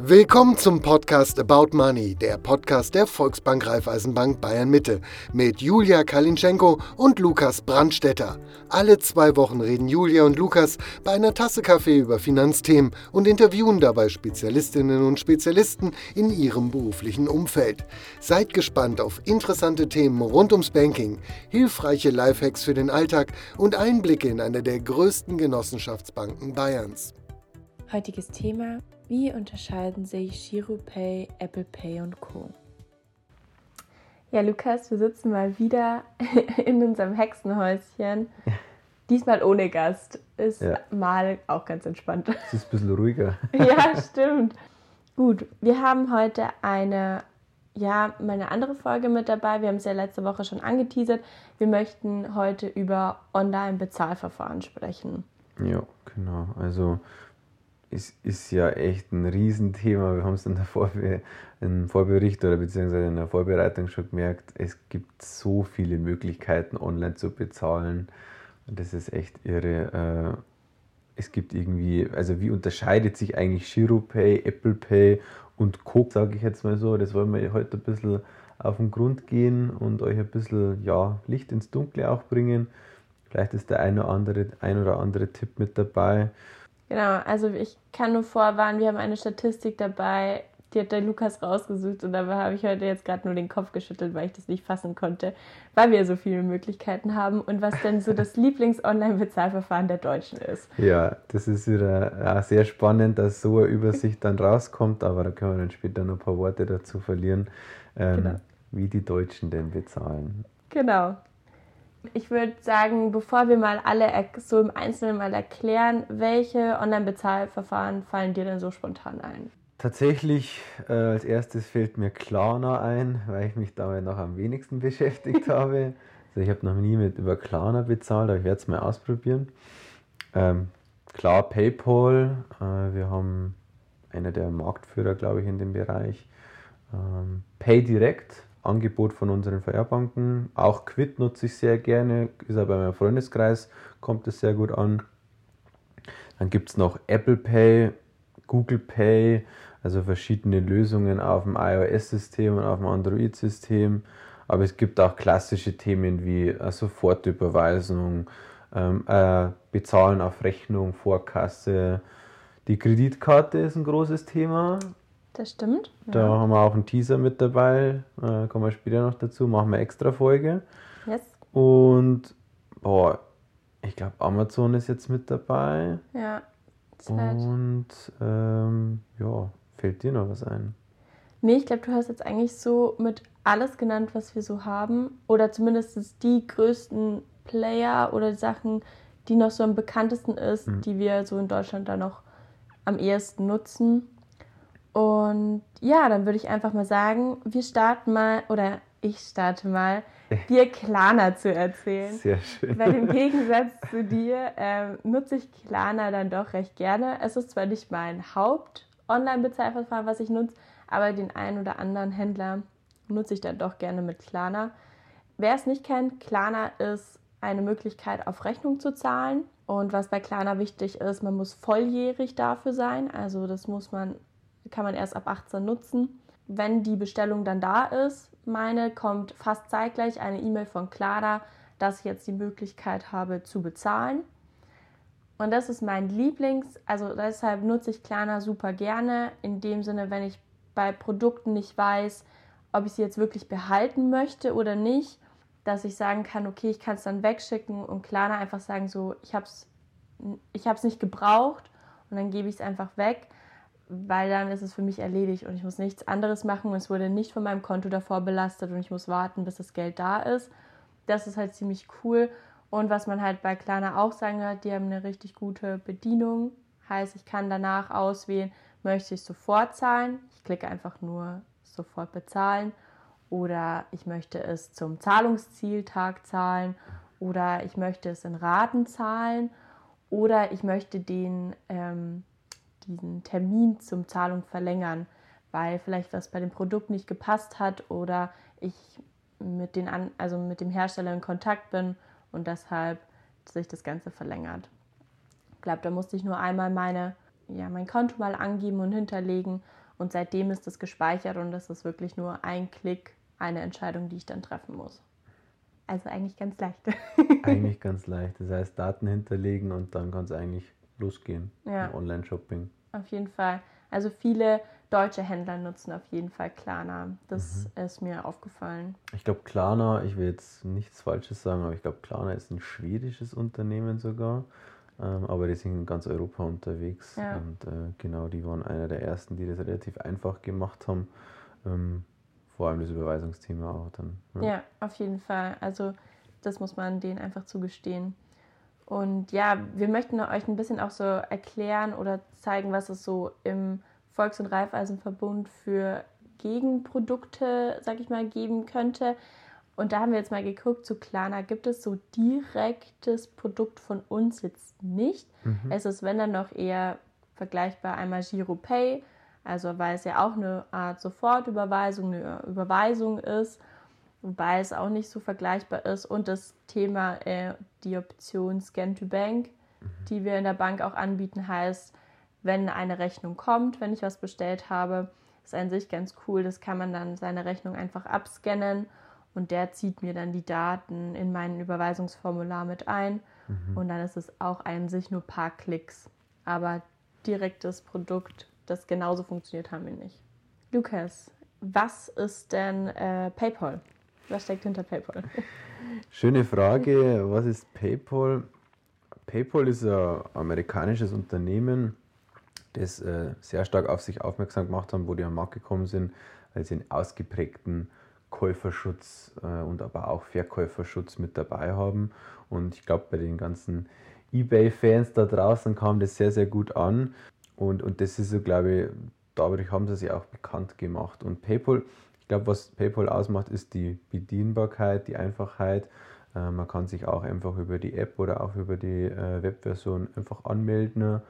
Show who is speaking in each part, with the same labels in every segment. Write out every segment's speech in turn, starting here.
Speaker 1: Willkommen zum Podcast About Money, der Podcast der Volksbank Raiffeisenbank Bayern Mitte mit Julia Kalinschenko und Lukas Brandstetter. Alle zwei Wochen reden Julia und Lukas bei einer Tasse Kaffee über Finanzthemen und interviewen dabei Spezialistinnen und Spezialisten in ihrem beruflichen Umfeld. Seid gespannt auf interessante Themen rund ums Banking, hilfreiche Lifehacks für den Alltag und Einblicke in eine der größten Genossenschaftsbanken Bayerns.
Speaker 2: Heutiges Thema wie unterscheiden sich GiroPay, Apple Pay und Co? Ja, Lukas, wir sitzen mal wieder in unserem Hexenhäuschen. Diesmal ohne Gast. Ist ja. mal auch ganz entspannt.
Speaker 3: Es ist ein bisschen ruhiger.
Speaker 2: ja, stimmt. Gut, wir haben heute eine, ja, meine andere Folge mit dabei. Wir haben es ja letzte Woche schon angeteasert. Wir möchten heute über Online-Bezahlverfahren sprechen.
Speaker 3: Ja, genau. Also ist, ist ja echt ein Riesenthema. Wir haben es in der Vorbe im Vorbericht oder beziehungsweise in der Vorbereitung schon gemerkt, es gibt so viele Möglichkeiten, online zu bezahlen. Und das ist echt irre. Äh, es gibt irgendwie, also wie unterscheidet sich eigentlich GiroPay, Apple Pay und Co., sage ich jetzt mal so. Das wollen wir heute ein bisschen auf den Grund gehen und euch ein bisschen ja, Licht ins Dunkle auch bringen. Vielleicht ist der ein oder andere, ein oder andere Tipp mit dabei.
Speaker 2: Genau, also ich kann nur vorwarnen, wir haben eine Statistik dabei, die hat der Lukas rausgesucht und dabei habe ich heute jetzt gerade nur den Kopf geschüttelt, weil ich das nicht fassen konnte, weil wir so viele Möglichkeiten haben und was denn so das Lieblings-Online-Bezahlverfahren der Deutschen ist.
Speaker 3: Ja, das ist wieder ja, sehr spannend, dass so eine Übersicht dann rauskommt, aber da können wir dann später noch ein paar Worte dazu verlieren, ähm, genau. wie die Deutschen denn bezahlen.
Speaker 2: Genau. Ich würde sagen, bevor wir mal alle so im Einzelnen mal erklären, welche Online-Bezahlverfahren fallen dir denn so spontan ein?
Speaker 3: Tatsächlich äh, als erstes fällt mir Klarna ein, weil ich mich damit noch am wenigsten beschäftigt habe. Also ich habe noch nie mit über Klarna bezahlt, aber ich werde es mal ausprobieren. Ähm, klar, PayPal. Äh, wir haben einer der Marktführer, glaube ich, in dem Bereich. Ähm, PayDirect Angebot von unseren Feuerbanken. Auch Quid nutze ich sehr gerne, ist aber bei meinem Freundeskreis, kommt es sehr gut an. Dann gibt es noch Apple Pay, Google Pay, also verschiedene Lösungen auf dem iOS-System und auf dem Android-System. Aber es gibt auch klassische Themen wie äh, Sofortüberweisung, ähm, äh, Bezahlen auf Rechnung, Vorkasse. Die Kreditkarte ist ein großes Thema.
Speaker 2: Das stimmt.
Speaker 3: Da ja. haben wir auch einen Teaser mit dabei. Äh, kommen wir später noch dazu. Machen wir extra Folge.
Speaker 2: Yes.
Speaker 3: Und boah, ich glaube, Amazon ist jetzt mit dabei.
Speaker 2: Ja.
Speaker 3: Und ähm, ja, fällt dir noch was ein?
Speaker 2: Nee, ich glaube, du hast jetzt eigentlich so mit alles genannt, was wir so haben. Oder zumindest die größten Player oder Sachen, die noch so am bekanntesten ist, mhm. die wir so in Deutschland da noch am ehesten nutzen. Und ja, dann würde ich einfach mal sagen, wir starten mal, oder ich starte mal, dir Klana zu erzählen.
Speaker 3: Sehr schön.
Speaker 2: Weil im Gegensatz zu dir äh, nutze ich Klana dann doch recht gerne. Es ist zwar nicht mein Haupt-Online-Bezahlverfahren, was ich nutze, aber den einen oder anderen Händler nutze ich dann doch gerne mit Klana. Wer es nicht kennt, Klana ist eine Möglichkeit, auf Rechnung zu zahlen. Und was bei Klana wichtig ist, man muss volljährig dafür sein. Also das muss man kann man erst ab 18 nutzen. Wenn die Bestellung dann da ist, meine, kommt fast zeitgleich eine E-Mail von Clara, dass ich jetzt die Möglichkeit habe zu bezahlen. Und das ist mein Lieblings, also deshalb nutze ich Klarna super gerne. In dem Sinne, wenn ich bei Produkten nicht weiß, ob ich sie jetzt wirklich behalten möchte oder nicht, dass ich sagen kann, okay, ich kann es dann wegschicken und Klarna einfach sagen, so, ich habe es ich hab's nicht gebraucht und dann gebe ich es einfach weg weil dann ist es für mich erledigt und ich muss nichts anderes machen es wurde nicht von meinem Konto davor belastet und ich muss warten, bis das Geld da ist. Das ist halt ziemlich cool. Und was man halt bei Klarna auch sagen hat, die haben eine richtig gute Bedienung. Heißt, ich kann danach auswählen, möchte ich sofort zahlen. Ich klicke einfach nur sofort bezahlen. Oder ich möchte es zum Zahlungszieltag zahlen. Oder ich möchte es in Raten zahlen. Oder ich möchte den ähm, diesen Termin zum Zahlung verlängern, weil vielleicht was bei dem Produkt nicht gepasst hat oder ich mit, den An also mit dem Hersteller in Kontakt bin und deshalb sich das Ganze verlängert. Ich glaube, da musste ich nur einmal meine, ja, mein Konto mal angeben und hinterlegen Und seitdem ist das gespeichert und das ist wirklich nur ein Klick, eine Entscheidung, die ich dann treffen muss. Also eigentlich ganz leicht.
Speaker 3: eigentlich ganz leicht. Das heißt, Daten hinterlegen und dann kann es eigentlich losgehen
Speaker 2: ja.
Speaker 3: Online-Shopping.
Speaker 2: Auf jeden Fall. Also viele deutsche Händler nutzen auf jeden Fall Klarna. Das mhm. ist mir aufgefallen.
Speaker 3: Ich glaube, Klarna, ich will jetzt nichts Falsches sagen, aber ich glaube, Klarna ist ein schwedisches Unternehmen sogar. Ähm, aber die sind in ganz Europa unterwegs. Ja. Und äh, genau, die waren einer der ersten, die das relativ einfach gemacht haben. Ähm, vor allem das Überweisungsthema auch dann.
Speaker 2: Ja. ja, auf jeden Fall. Also das muss man denen einfach zugestehen. Und ja, wir möchten euch ein bisschen auch so erklären oder zeigen, was es so im Volks- und Raiffeisenverbund für Gegenprodukte, sag ich mal, geben könnte. Und da haben wir jetzt mal geguckt, zu Klarna gibt es so direktes Produkt von uns jetzt nicht. Mhm. Es ist, wenn dann noch eher vergleichbar einmal Giro Pay, also weil es ja auch eine Art Sofortüberweisung, eine Überweisung ist, wobei es auch nicht so vergleichbar ist. Und das Thema, äh, die Option Scan to Bank, die wir in der Bank auch anbieten, heißt, wenn eine Rechnung kommt, wenn ich was bestellt habe, ist an sich ganz cool. Das kann man dann seine Rechnung einfach abscannen und der zieht mir dann die Daten in mein Überweisungsformular mit ein. Mhm. Und dann ist es auch an sich nur ein paar Klicks. Aber direktes Produkt das genauso funktioniert haben wir nicht. Lukas, was ist denn äh, PayPal? Was steckt hinter PayPal?
Speaker 3: Schöne Frage. Was ist PayPal? PayPal ist ein amerikanisches Unternehmen, das äh, sehr stark auf sich aufmerksam gemacht haben, wo die am Markt gekommen sind, weil sie einen ausgeprägten Käuferschutz äh, und aber auch Verkäuferschutz mit dabei haben. Und ich glaube, bei den ganzen eBay-Fans da draußen kam das sehr, sehr gut an. Und, und das ist so, glaube ich, dadurch haben sie sich auch bekannt gemacht. Und PayPal, ich glaube, was PayPal ausmacht, ist die Bedienbarkeit, die Einfachheit. Äh, man kann sich auch einfach über die App oder auch über die äh, Webversion einfach anmelden,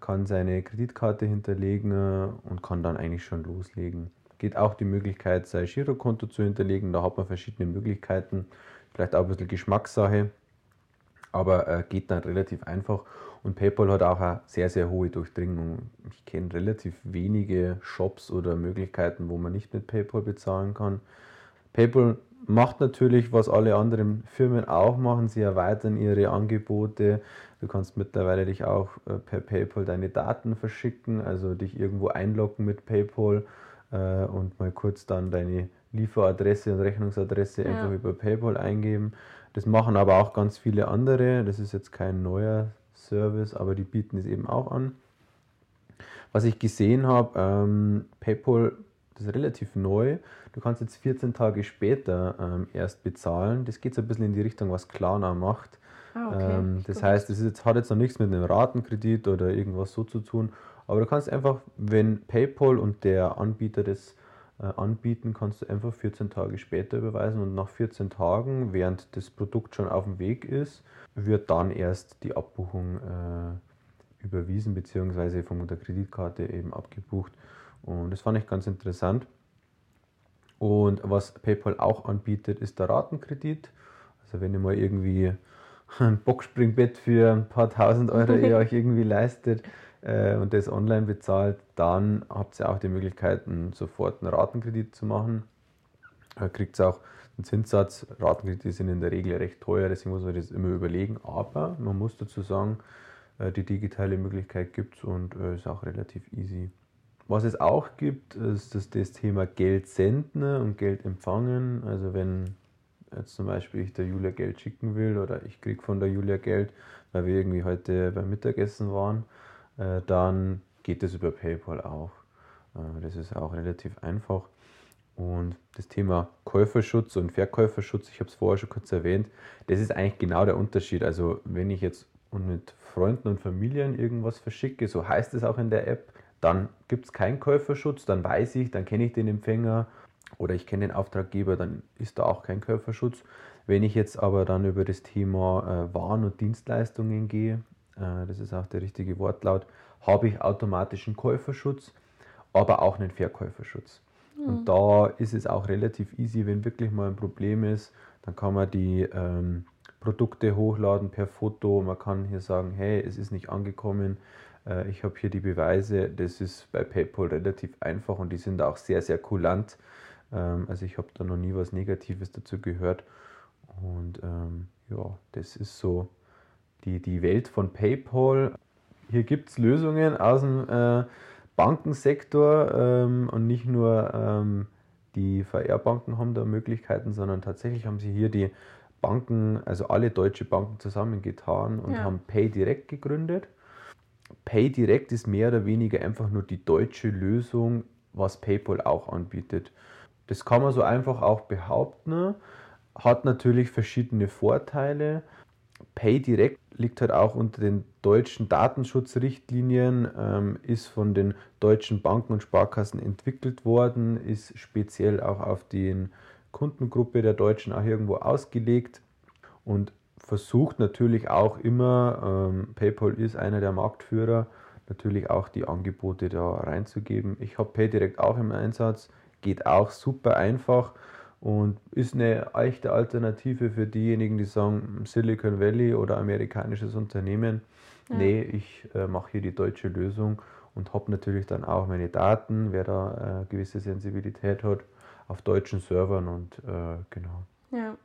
Speaker 3: kann seine Kreditkarte hinterlegen und kann dann eigentlich schon loslegen. Geht auch die Möglichkeit, sein Girokonto zu hinterlegen. Da hat man verschiedene Möglichkeiten, vielleicht auch ein bisschen Geschmackssache, aber äh, geht dann relativ einfach. Und PayPal hat auch eine sehr, sehr hohe Durchdringung. Ich kenne relativ wenige Shops oder Möglichkeiten, wo man nicht mit PayPal bezahlen kann. PayPal macht natürlich, was alle anderen Firmen auch machen. Sie erweitern ihre Angebote. Du kannst mittlerweile dich auch äh, per PayPal deine Daten verschicken, also dich irgendwo einloggen mit PayPal äh, und mal kurz dann deine Lieferadresse und Rechnungsadresse ja. einfach über PayPal eingeben. Das machen aber auch ganz viele andere. Das ist jetzt kein neuer Service, aber die bieten es eben auch an. Was ich gesehen habe, ähm, PayPal, das ist relativ neu. Du kannst jetzt 14 Tage später ähm, erst bezahlen. Das geht so ein bisschen in die Richtung, was Klarna macht. Ah, okay. ähm, das Gut. heißt, das jetzt, hat jetzt noch nichts mit einem Ratenkredit oder irgendwas so zu tun. Aber du kannst einfach, wenn PayPal und der Anbieter das anbieten, kannst du einfach 14 Tage später überweisen und nach 14 Tagen, während das Produkt schon auf dem Weg ist, wird dann erst die Abbuchung äh, überwiesen bzw. von der Kreditkarte eben abgebucht. Und das fand ich ganz interessant. Und was PayPal auch anbietet, ist der Ratenkredit. Also wenn ihr mal irgendwie ein Boxspringbett für ein paar tausend Euro ihr euch irgendwie leistet äh, und das online bezahlt, dann habt ihr auch die Möglichkeit, sofort einen Ratenkredit zu machen. Da kriegt ihr auch den Zinssatz. Ratenkredite sind in der Regel recht teuer, deswegen muss man das immer überlegen. Aber man muss dazu sagen, äh, die digitale Möglichkeit gibt es und äh, ist auch relativ easy. Was es auch gibt, ist das, das Thema Geld senden und Geld empfangen. Also wenn jetzt zum Beispiel ich der Julia Geld schicken will oder ich kriege von der Julia Geld, weil wir irgendwie heute beim Mittagessen waren, äh, dann geht das über PayPal auch. Das ist auch relativ einfach. Und das Thema Käuferschutz und Verkäuferschutz, ich habe es vorher schon kurz erwähnt, das ist eigentlich genau der Unterschied. Also wenn ich jetzt mit Freunden und Familien irgendwas verschicke, so heißt es auch in der App, dann gibt es keinen Käuferschutz, dann weiß ich, dann kenne ich den Empfänger oder ich kenne den Auftraggeber, dann ist da auch kein Käuferschutz. Wenn ich jetzt aber dann über das Thema äh, Waren und Dienstleistungen gehe, äh, das ist auch der richtige Wortlaut, habe ich automatischen Käuferschutz, aber auch einen Verkäuferschutz. Und hm. da ist es auch relativ easy, wenn wirklich mal ein Problem ist, dann kann man die ähm, Produkte hochladen per Foto. Man kann hier sagen, hey, es ist nicht angekommen, Äh, ich habe hier die Beweise, das ist bei PayPal relativ einfach und die sind auch sehr, sehr kulant. Ähm, also ich habe da noch nie was Negatives dazu gehört. Und ähm, ja, das ist so die, die Welt von PayPal. Hier gibt es Lösungen aus dem äh, Bankensektor ähm, und nicht nur ähm, die VR-Banken haben da Möglichkeiten, sondern tatsächlich haben sie hier die Banken, also alle deutsche Banken zusammengetan und ja. haben PayDirect gegründet. PayDirect ist mehr oder weniger einfach nur die deutsche Lösung, was PayPal auch anbietet. Das kann man so einfach auch behaupten, hat natürlich verschiedene Vorteile. PayDirect liegt halt auch unter den deutschen Datenschutzrichtlinien, ähm, ist von den deutschen Banken und Sparkassen entwickelt worden, ist speziell auch auf die Kundengruppe der Deutschen auch irgendwo ausgelegt und versucht natürlich auch immer, ähm, PayPal ist einer der Marktführer, natürlich auch die Angebote da reinzugeben. Ich habe PayDirect auch im Einsatz, geht auch super einfach und ist eine echte Alternative für diejenigen, die sagen, Silicon Valley oder amerikanisches Unternehmen. Ja. Nee, ich äh, mache hier die deutsche Lösung und habe natürlich dann auch meine Daten, wer da äh, gewisse Sensibilität hat, auf deutschen Servern und äh, genau.
Speaker 2: Ja.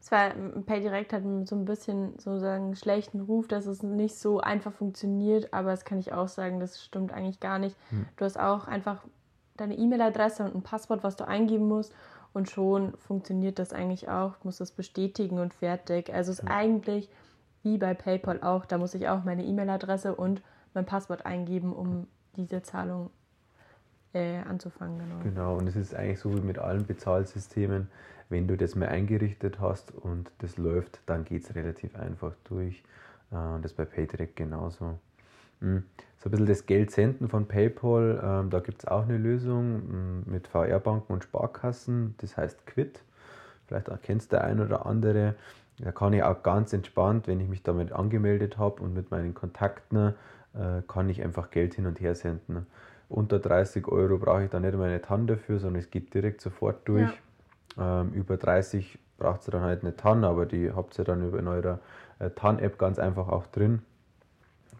Speaker 2: Es war, PayDirect hat so ein bisschen sozusagen einen schlechten Ruf, dass es nicht so einfach funktioniert, aber das kann ich auch sagen, das stimmt eigentlich gar nicht. Hm. Du hast auch einfach deine E-Mail-Adresse und ein Passwort, was du eingeben musst und schon funktioniert das eigentlich auch, muss das bestätigen und fertig. Also es ist eigentlich wie bei PayPal auch, da muss ich auch meine E-Mail-Adresse und mein Passwort eingeben, um diese Zahlung äh, anzufangen.
Speaker 3: Genau. genau, und es ist eigentlich so wie mit allen Bezahlsystemen, wenn du das mal eingerichtet hast und das läuft, dann geht es relativ einfach durch. Äh, das bei PayDirect genauso. Hm. So ein bisschen das Geld senden von PayPal, ähm, da gibt es auch eine Lösung hm, mit VR-Banken und Sparkassen, das heißt Quid. Vielleicht erkennst der ein oder andere. Da kann ich auch ganz entspannt, wenn ich mich damit angemeldet habe und mit meinen Kontakten, äh, kann ich einfach Geld hin und her senden. Unter 30 Euro brauche ich da nicht meine TAN dafür, sondern es geht direkt sofort durch. Ja. Ähm, über 30 braucht ihr dann halt eine TAN, aber die habt ihr dann über in eurer äh, TAN-App ganz einfach auch drin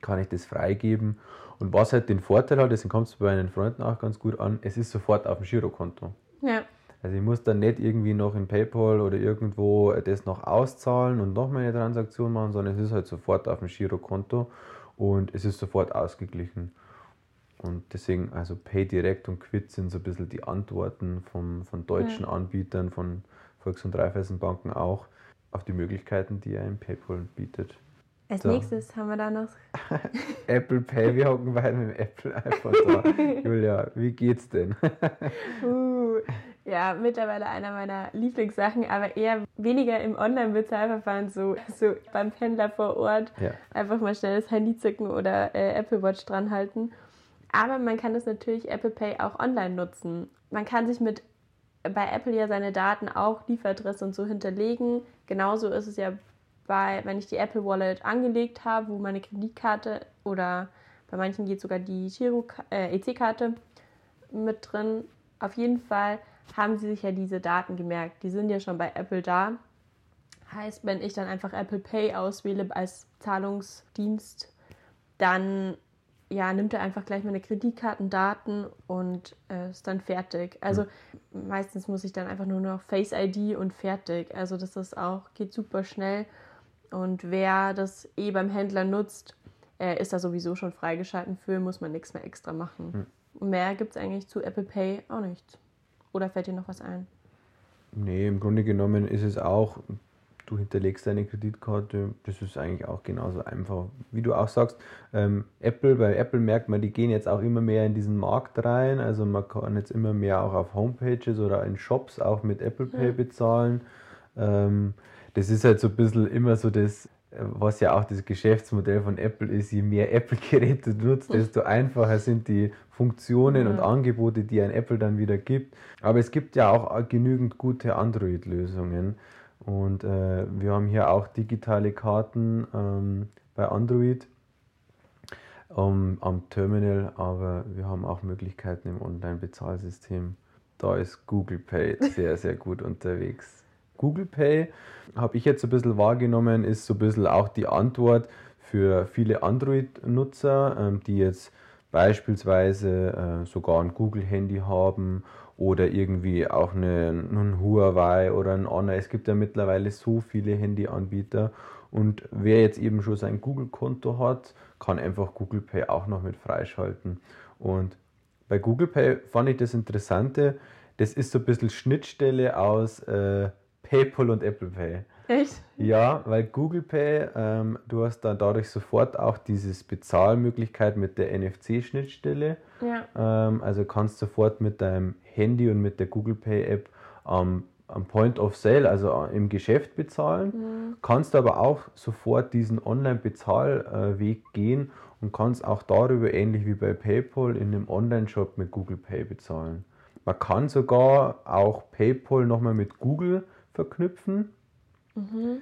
Speaker 3: kann ich das freigeben. Und was halt den Vorteil hat, deswegen kommt es bei meinen Freunden auch ganz gut an, es ist sofort auf dem Girokonto. Ja. Also ich muss dann nicht irgendwie noch in PayPal oder irgendwo das noch auszahlen und noch meine Transaktion machen, sondern es ist halt sofort auf dem Girokonto und es ist sofort ausgeglichen. Und deswegen, also PayDirect und Quid sind so ein bisschen die Antworten vom, von deutschen ja. Anbietern, von Volks- und Raiffeisenbanken auch, auf die Möglichkeiten, die ein PayPal bietet.
Speaker 2: Als so. nächstes haben wir da noch
Speaker 3: Apple Pay. Wir hocken beide mit dem Apple iPhone da. Julia, wie geht's denn?
Speaker 2: uh, ja, mittlerweile einer meiner Lieblingssachen, aber eher weniger im Online-Bezahlverfahren, so, so beim Pendler vor Ort. Ja. Einfach mal schnell das Handy zücken oder äh, Apple Watch dran halten. Aber man kann das natürlich Apple Pay auch online nutzen. Man kann sich mit bei Apple ja seine Daten auch Lieferadresse und so hinterlegen. Genauso ist es ja bei, wenn ich die Apple Wallet angelegt habe, wo meine Kreditkarte oder bei manchen geht sogar die äh, EC-Karte mit drin. Auf jeden Fall haben sie sich ja diese Daten gemerkt. Die sind ja schon bei Apple da. Heißt, wenn ich dann einfach Apple Pay auswähle als Zahlungsdienst, dann ja, nimmt er einfach gleich meine Kreditkartendaten und äh, ist dann fertig. Also meistens muss ich dann einfach nur noch Face ID und fertig. Also das ist auch, geht super schnell und wer das eh beim Händler nutzt, äh, ist da sowieso schon freigeschalten für, muss man nichts mehr extra machen. Hm. Mehr gibt es eigentlich zu Apple Pay auch nichts. Oder fällt dir noch was ein?
Speaker 3: Nee, im Grunde genommen ist es auch, du hinterlegst deine Kreditkarte, das ist eigentlich auch genauso einfach. Wie du auch sagst, ähm, Apple, bei Apple merkt man, die gehen jetzt auch immer mehr in diesen Markt rein. Also man kann jetzt immer mehr auch auf Homepages oder in Shops auch mit Apple Pay hm. bezahlen. Ähm, das ist halt so ein bisschen immer so das, was ja auch das Geschäftsmodell von Apple ist, je mehr Apple-Geräte du nutzt, desto einfacher sind die Funktionen und Angebote, die ein Apple dann wieder gibt. Aber es gibt ja auch genügend gute Android-Lösungen. Und äh, wir haben hier auch digitale Karten ähm, bei Android um, am Terminal, aber wir haben auch Möglichkeiten im Online-Bezahlsystem. Da ist Google Pay sehr, sehr gut unterwegs. Google Pay habe ich jetzt ein bisschen wahrgenommen, ist so ein bisschen auch die Antwort für viele Android-Nutzer, ähm, die jetzt beispielsweise äh, sogar ein Google-Handy haben oder irgendwie auch eine, ein Huawei oder ein Honor. Es gibt ja mittlerweile so viele Handyanbieter und wer jetzt eben schon sein Google-Konto hat, kann einfach Google Pay auch noch mit freischalten. Und bei Google Pay fand ich das Interessante, das ist so ein bisschen Schnittstelle aus äh, PayPal und Apple Pay.
Speaker 2: Echt?
Speaker 3: Ja, weil Google Pay, ähm, du hast dann dadurch sofort auch diese Bezahlmöglichkeit mit der NFC-Schnittstelle.
Speaker 2: Ja.
Speaker 3: Ähm, also kannst sofort mit deinem Handy und mit der Google Pay App am, am Point of Sale, also im Geschäft bezahlen.
Speaker 2: Mhm.
Speaker 3: Kannst aber auch sofort diesen Online-Bezahlweg gehen und kannst auch darüber, ähnlich wie bei PayPal, in einem Online-Shop mit Google Pay bezahlen. Man kann sogar auch PayPal nochmal mit Google verknüpfen.
Speaker 2: Mhm.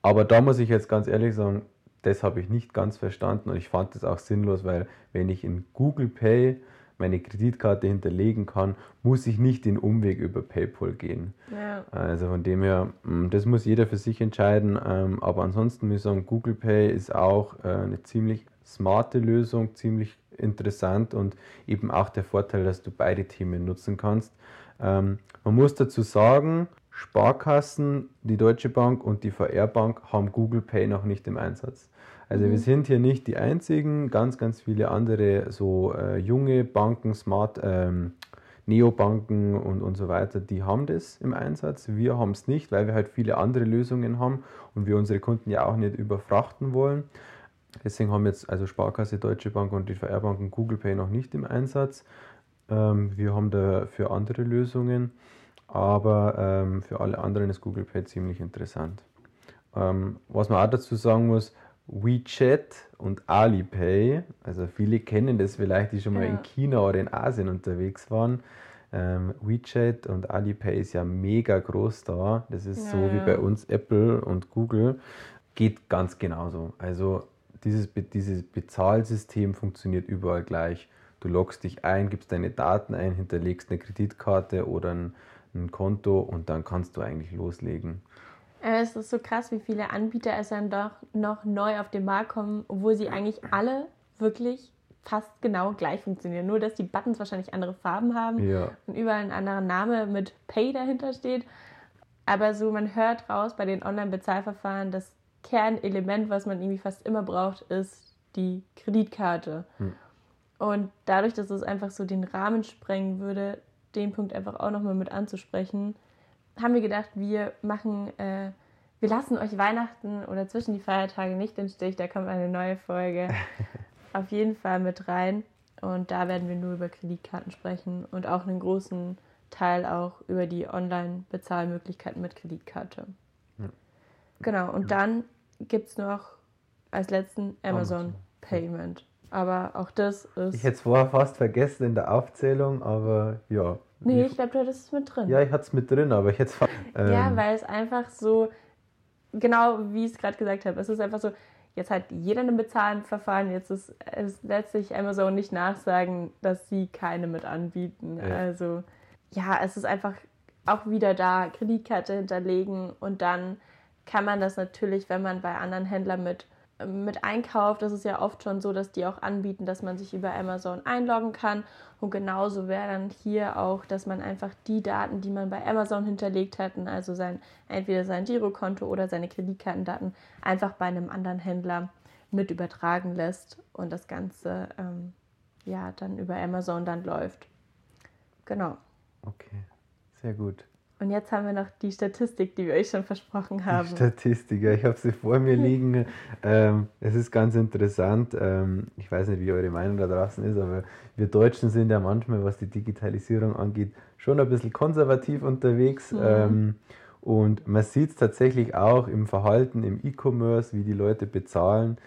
Speaker 3: Aber da muss ich jetzt ganz ehrlich sagen, das habe ich nicht ganz verstanden und ich fand das auch sinnlos, weil wenn ich in Google Pay meine Kreditkarte hinterlegen kann, muss ich nicht den Umweg über PayPal gehen.
Speaker 2: Ja.
Speaker 3: Also von dem her, mm, das muss jeder für sich entscheiden. ähm, Aber ansonsten muss ich sagen, Google Pay ist auch äh, eine ziemlich smarte Lösung, ziemlich interessant und eben auch der Vorteil, dass du beide Themen nutzen kannst. Ähm, Man muss dazu sagen, Sparkassen, die Deutsche Bank und die VR Bank haben Google Pay noch nicht im Einsatz. Also wir sind hier nicht die einzigen, ganz, ganz viele andere so äh, junge Banken, Smart, ähm, Neobanken und, und so weiter, die haben das im Einsatz. Wir haben es nicht, weil wir halt viele andere Lösungen haben und wir unsere Kunden ja auch nicht überfrachten wollen. Deswegen haben jetzt also Sparkasse, Deutsche Bank und die VR-Banken Google Pay noch nicht im Einsatz. Ähm, wir haben dafür andere Lösungen, aber ähm, für alle anderen ist Google Pay ziemlich interessant. Ähm, was man auch dazu sagen muss, WeChat und Alipay, also viele kennen das vielleicht, die schon mal
Speaker 2: Ja.
Speaker 3: in China oder in Asien unterwegs waren. Ähm, WeChat und Alipay ist ja mega groß da. Das ist so
Speaker 2: Ja,
Speaker 3: wie
Speaker 2: ja.
Speaker 3: bei uns Apple und Google. Geht ganz genauso. Also dieses, Be- dieses Bezahlsystem funktioniert überall gleich. Du loggst dich ein, gibst deine Daten ein, hinterlegst eine Kreditkarte oder ein, ein Konto und dann kannst du eigentlich loslegen.
Speaker 2: Äh, Es ist so krass, wie viele Anbieter es dann doch noch neu auf den Markt kommen, obwohl sie eigentlich alle wirklich fast genau gleich funktionieren. Nur, dass die Buttons wahrscheinlich andere Farben haben
Speaker 3: Ja.
Speaker 2: und überall ein anderer Name mit Pay dahinter steht. Aber so, man hört raus bei den Online-Bezahlverfahren, das Kernelement, was man irgendwie fast immer braucht, ist die Kreditkarte.
Speaker 3: Hm.
Speaker 2: Und dadurch, dass es einfach so den Rahmen sprengen würde, den Punkt einfach auch nochmal mit anzusprechen, haben wir gedacht, wir machen, äh, wir lassen euch Weihnachten oder zwischen die Feiertage nicht im Stich, da kommt eine neue Folge auf jeden Fall mit rein. Und da werden wir nur über Kreditkarten sprechen und auch einen großen Teil auch über die Online-Bezahlmöglichkeiten mit Kreditkarte.
Speaker 3: Ja.
Speaker 2: Genau, und dann gibt es noch als letzten Amazon,
Speaker 3: Amazon.
Speaker 2: Payment. Aber auch das ist.
Speaker 3: Ich hätte es vorher fast vergessen in der Aufzählung, aber ja.
Speaker 2: nee, ich glaube, du hattest es mit drin.
Speaker 3: ja, ich hatte es mit drin, aber ich hätte es ähm,
Speaker 2: Ja, weil es einfach so, genau wie ich es gerade gesagt habe, es ist einfach so, jetzt hat jeder ein Bezahlenverfahren, jetzt ist es letztlich Amazon nicht nachsagen, dass sie keine mit anbieten.
Speaker 3: Ja.
Speaker 2: Also ja, es ist einfach auch wieder da, Kreditkarte hinterlegen und dann kann man das natürlich, wenn man bei anderen Händlern mit mit einkauft, das ist ja oft schon so, dass die auch anbieten, dass man sich über Amazon einloggen kann. Und genauso wäre dann hier auch, dass man einfach die Daten, die man bei Amazon hinterlegt hatten, also sein, entweder sein Girokonto oder seine Kreditkartendaten, einfach bei einem anderen Händler mit übertragen lässt und das Ganze ähm, ja dann über Amazon dann läuft. Genau.
Speaker 3: Okay, sehr gut.
Speaker 2: Und jetzt haben wir noch die Statistik, die wir euch schon versprochen haben.
Speaker 3: Statistiker, ich habe sie vor mir liegen. Ähm, es ist ganz interessant. Ähm, ich weiß nicht, wie eure Meinung da draußen ist, aber wir Deutschen sind ja manchmal, was die Digitalisierung angeht, schon ein bisschen konservativ unterwegs.
Speaker 2: Mhm.
Speaker 3: Ähm, und man sieht es tatsächlich auch im Verhalten im E-Commerce, wie die Leute bezahlen.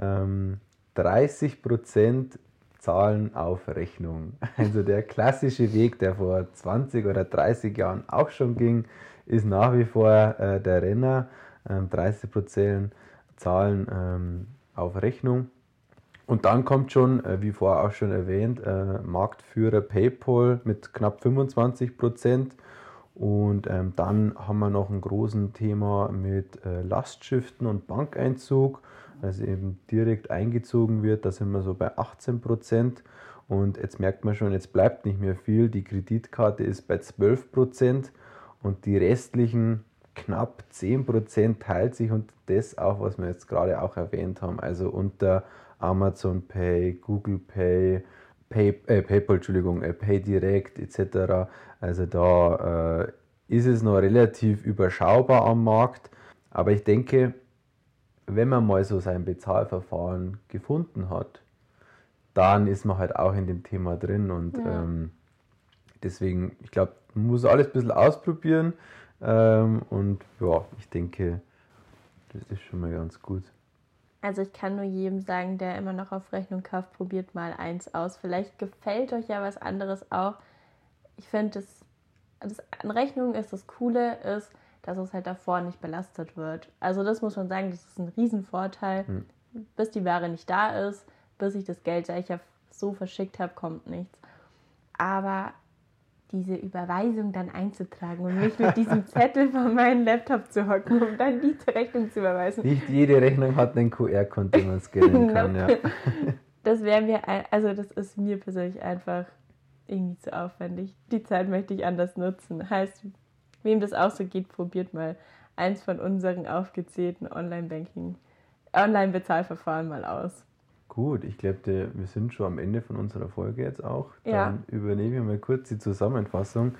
Speaker 3: Ähm, 30 Prozent zahlen auf Rechnung. Also der klassische Weg, der vor 20 oder 30 Jahren auch schon ging, ist nach wie vor äh, der Renner. Ähm, 30 Prozent zahlen ähm, auf Rechnung. Und dann kommt schon, äh, wie vorher auch schon erwähnt, äh, Marktführer PayPal mit knapp 25 Prozent. Und ähm, dann haben wir noch ein großes Thema mit äh, Lastschriften und Bankeinzug. Also eben direkt eingezogen wird. Da sind wir so bei 18 Prozent. Und jetzt merkt man schon, jetzt bleibt nicht mehr viel. Die Kreditkarte ist bei 12 Prozent und die restlichen knapp 10 Prozent teilt sich und das auch, was wir jetzt gerade auch erwähnt haben. Also unter Amazon Pay, Google Pay, Pay, äh, PayPal, Entschuldigung, äh, PayDirect etc. Also da äh, ist es noch relativ überschaubar am Markt. Aber ich denke, wenn man mal so sein Bezahlverfahren gefunden hat, dann ist man halt auch in dem Thema drin und ja. ähm, deswegen, ich glaube, man muss alles ein bisschen ausprobieren ähm, und ja, ich denke, das ist schon mal ganz gut.
Speaker 2: Also ich kann nur jedem sagen, der immer noch auf Rechnung kauft, probiert mal eins aus. Vielleicht gefällt euch ja was anderes auch. Ich finde, das, das an Rechnung ist das Coole, ist, dass es halt davor nicht belastet wird. Also das muss man sagen, das ist ein Riesenvorteil. Hm. Bis die Ware nicht da ist, bis ich das Geld, das ich ja so verschickt habe, kommt nichts. Aber diese Überweisung dann einzutragen und mich mit diesem Zettel von meinem Laptop zu hocken, um dann die Rechnung zu überweisen.
Speaker 3: Nicht jede Rechnung hat einen QR-Code, den man scannen kann, ja.
Speaker 2: Das wäre mir, also das ist mir persönlich einfach irgendwie zu aufwendig. Die Zeit möchte ich anders nutzen. Heißt, wem das auch so geht, probiert mal eins von unseren aufgezählten Online-Banking, Online-Bezahlverfahren mal aus.
Speaker 3: Gut, ich glaube, wir sind schon am Ende von unserer Folge jetzt auch. Dann ja. übernehme ich mal kurz die Zusammenfassung.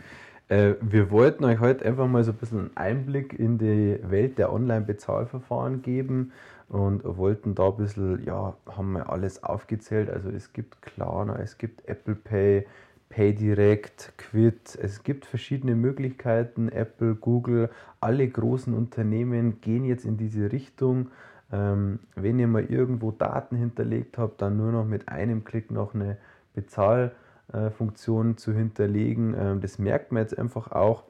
Speaker 3: Äh, wir wollten euch heute einfach mal so ein bisschen einen Einblick in die Welt der Online-Bezahlverfahren geben und wollten da ein bisschen, ja, haben wir alles aufgezählt. Also es gibt Klarna, es gibt Apple Pay, PayDirect, Quid, es gibt verschiedene Möglichkeiten. Apple, Google, alle großen Unternehmen gehen jetzt in diese Richtung. Ähm, wenn ihr mal irgendwo Daten hinterlegt habt, dann nur noch mit einem Klick noch eine Bezahlfunktion zu hinterlegen. Ähm, das merkt man jetzt einfach auch.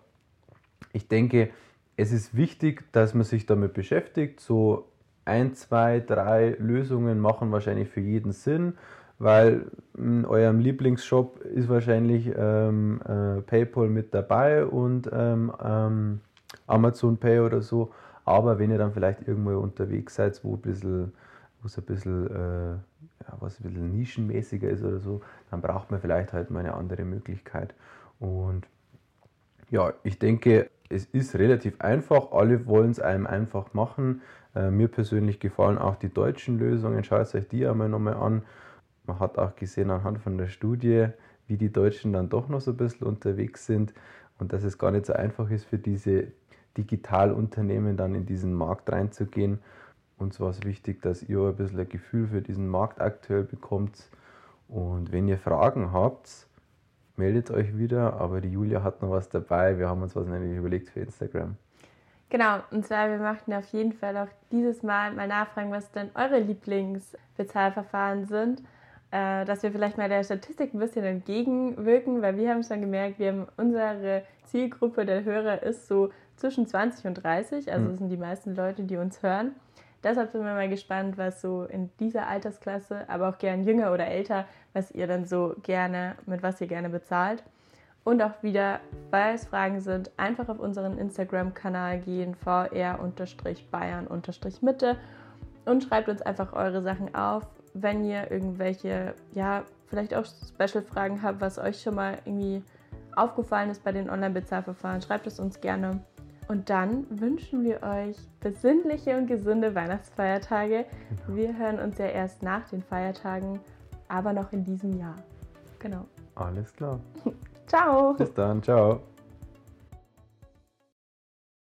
Speaker 3: Ich denke, es ist wichtig, dass man sich damit beschäftigt. So ein, zwei, drei Lösungen machen wahrscheinlich für jeden Sinn, weil in eurem Lieblingsshop ist wahrscheinlich ähm, äh, PayPal mit dabei und ähm, ähm, Amazon Pay oder so. Aber wenn ihr dann vielleicht irgendwo unterwegs seid, wo, ein bisschen, wo es ein bisschen, äh, ja, was ein bisschen nischenmäßiger ist oder so, dann braucht man vielleicht halt mal eine andere Möglichkeit. Und ja, ich denke, es ist relativ einfach. Alle wollen es einem einfach machen. Äh, mir persönlich gefallen auch die deutschen Lösungen. Schaut euch die einmal nochmal an. Man hat auch gesehen anhand von der Studie, wie die Deutschen dann doch noch so ein bisschen unterwegs sind und dass es gar nicht so einfach ist für diese Digitalunternehmen dann in diesen Markt reinzugehen. Uns war es wichtig, dass ihr ein bisschen ein Gefühl für diesen Markt aktuell bekommt. Und wenn ihr Fragen habt, meldet euch wieder. Aber die Julia hat noch was dabei. Wir haben uns was nämlich überlegt für Instagram.
Speaker 2: Genau, und zwar, wir möchten auf jeden Fall auch dieses Mal mal nachfragen, was denn eure Lieblingsbezahlverfahren sind äh, dass wir vielleicht mal der Statistik ein bisschen entgegenwirken, weil wir haben schon gemerkt, wir haben unsere Zielgruppe der Hörer ist so zwischen 20 und 30, also mhm. das sind die meisten Leute, die uns hören. Deshalb sind wir mal gespannt, was so in dieser Altersklasse, aber auch gern jünger oder älter, was ihr dann so gerne, mit was ihr gerne bezahlt. Und auch wieder, weil es Fragen sind, einfach auf unseren Instagram-Kanal gehen, vr-bayern-mitte und schreibt uns einfach eure Sachen auf wenn ihr irgendwelche, ja, vielleicht auch Special-Fragen habt, was euch schon mal irgendwie aufgefallen ist bei den Online-Bezahlverfahren, schreibt es uns gerne. Und dann wünschen wir euch besinnliche und gesunde Weihnachtsfeiertage. Genau. Wir hören uns ja erst nach den Feiertagen, aber noch in diesem Jahr. Genau.
Speaker 3: Alles klar.
Speaker 2: ciao.
Speaker 3: Bis dann, ciao.